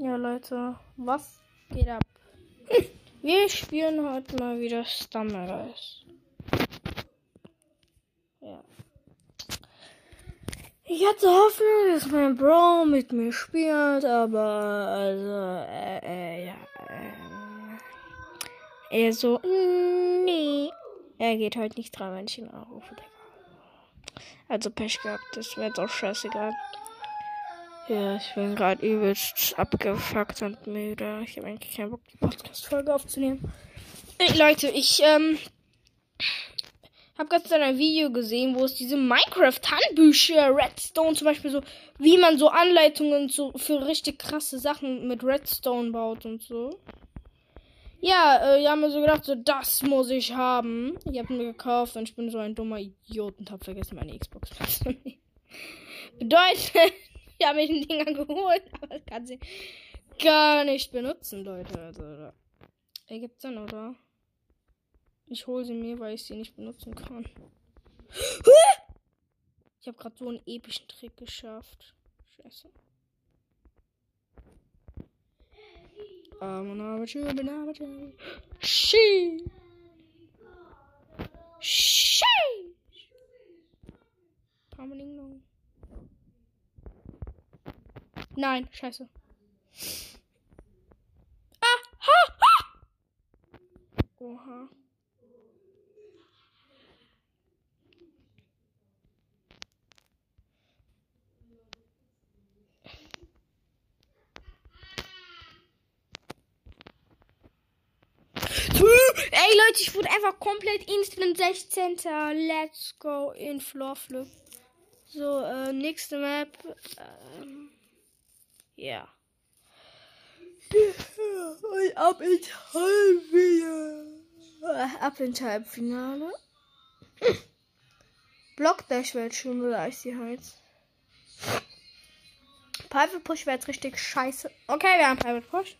Ja, Leute, was geht ab? Wir spielen heute mal wieder Stammeres. Ja. Ich hatte Hoffnung, dass mein Bro mit mir spielt, aber also, äh, äh, ja, äh, er so, nee. Er geht heute nicht dran, wenn ich ihn anrufe. Also Pech gehabt, das wäre auch scheißegal. Ja, ich bin gerade übelst abgefuckt und müde. Ich habe eigentlich keinen Bock, die Podcast-Folge aufzunehmen. Hey, Leute, ich ähm, habe gestern ein Video gesehen, wo es diese Minecraft-Handbücher, Redstone zum Beispiel so, wie man so Anleitungen so für richtig krasse Sachen mit Redstone baut und so. Ja, äh, ich habe mir so gedacht, so, das muss ich haben. Ich habe mir gekauft und ich bin so ein dummer Idiot und habe vergessen, meine Xbox mitzunehmen. Bedeutet, ich habe mir den Dinger geholt, aber das kann sie gar nicht benutzen, Leute. Also, da ergibt Sinn, oder? Ich hole sie mir, weil ich sie nicht benutzen kann. Ich habe gerade so einen epischen Trick geschafft. Scheiße. She. She. Nein, scheiße. Ah, ha, ha. Oha. Ey Leute, ich wurde einfach komplett instant 16. Let's go in Floor Flip. So, äh, nächste Map. Ähm ja. Und ab ins Halbfinale. Ab ins Halbfinale. Blockdash wäre schon oder Icy Heights. Private Push wäre jetzt richtig scheiße. Okay, wir haben Private Push.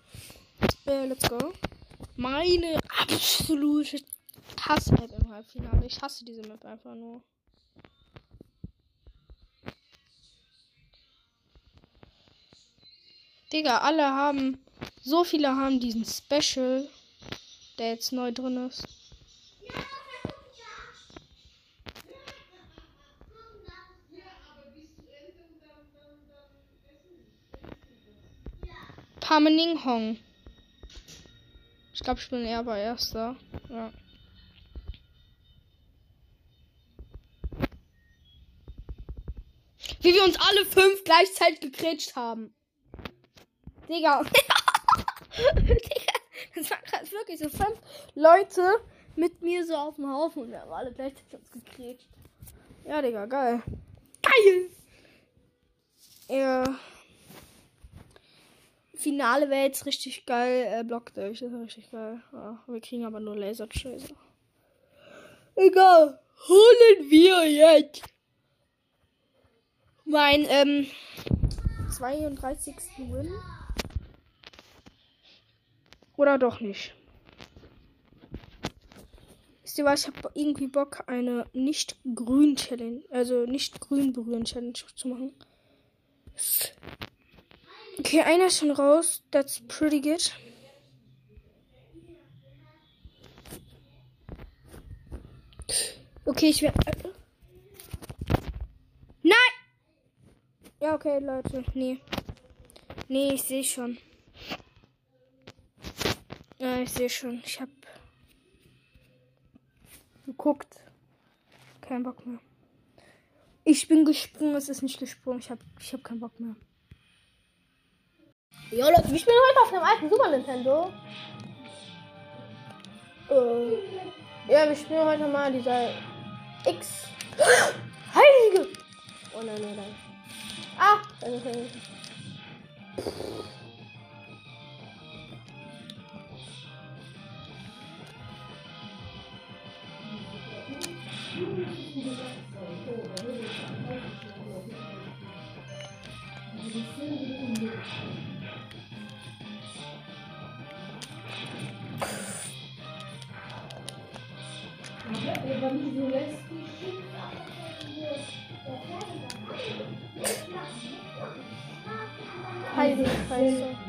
Äh, let's go. Meine absolute Hass-Map im Halbfinale. Ich hasse diese Map einfach nur. Digga, alle haben. So viele haben diesen Special, der jetzt neu drin ist. Pamening Hong. Ich glaube, ich bin eher bei erster. Ja. Wie wir uns alle fünf gleichzeitig gekretscht haben. Digga. Digga. Das war gerade wirklich so fünf Leute mit mir so auf dem Haufen und wir haben alle gleichzeitig uns gekriegt. Ja, Digga, geil. Geil! Ja. Finale wäre jetzt richtig geil. Äh, Block durch, das ist richtig geil. Ja, wir kriegen aber nur Laserscheiße. Egal. Holen wir jetzt mein ähm, 32. Win. Oder doch nicht. Wisst ihr was? Ich habe irgendwie Bock, eine nicht grün Challenge, also nicht grün berühren Challenge zu machen. Okay, einer ist schon raus. That's pretty good. Okay, ich werde. Nein! Ja, okay, Leute. Nee. Nee, ich sehe schon. Ja, ich sehe schon. Ich habe geguckt. Kein Bock mehr. Ich bin gesprungen, es ist nicht gesprungen. Ich habe ich hab keinen Bock mehr. Ja, Leute, wir spielen heute auf dem alten Super Nintendo. Äh, ja, wir spielen heute mal dieser X. Heilige! Oh nein, nein, nein. Ah, das ist Faz isso, faz isso.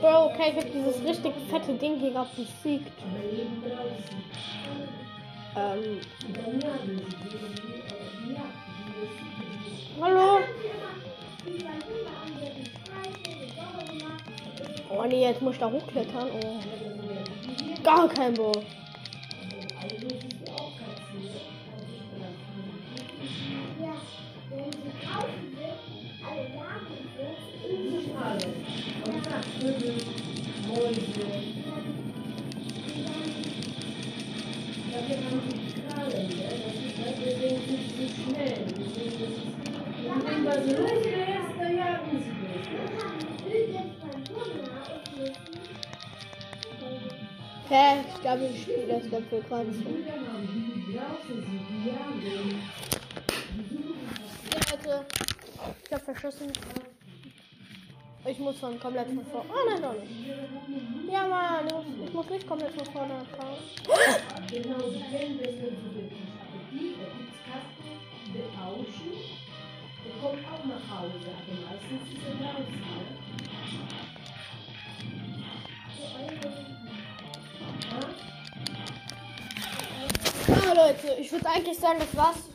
Bro, okay, ich hab dieses richtig fette Ding hier gerade besiegt. Ähm. Hallo? Oh nee, jetzt muss ich da hochklettern. Oh. Gar kein Bock. Hä? Ich glaube, ich spiele das dafür so. Ja, Leute. Ich hab verschossen. Ich muss von komplett von vorne. Oh nein, doch nicht. Ja, Mann. Ich muss nicht komplett von vorne anfangen. kommt auch nach Hause, aber meistens ist er draußen. Ja, Leute, ich würde eigentlich sagen, das war's.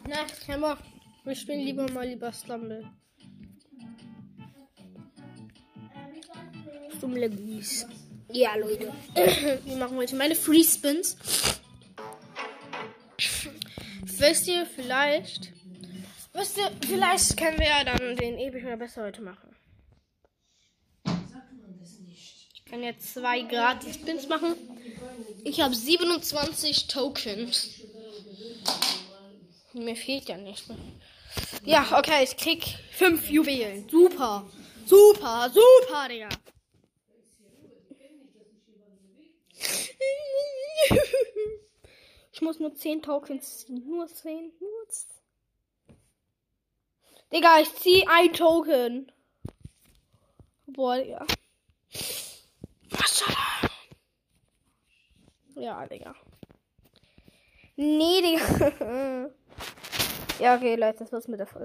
Kein Bock. Wir spielen lieber mal lieber Stumble. Stumble Bees. Ja, Leute. Wir machen heute meine Free Spins. Wisst ihr, vielleicht. Wisst ihr, vielleicht können wir ja dann den ewig oder besser heute machen. Ich kann jetzt zwei gratis Spins machen. Ich habe 27 Tokens. Mir fehlt ja nicht mehr. Ja, okay, ich krieg 5 Juwelen. Super. Super, super, Digga. Ich muss nur 10 Tokens ziehen. Nur 10. Nur 10. Digga, ich zieh ein Token. Boah, Digga. Was soll er? Ja, Digga. Nee, Digga. ja, okay, Leute, das war's mit der Folge.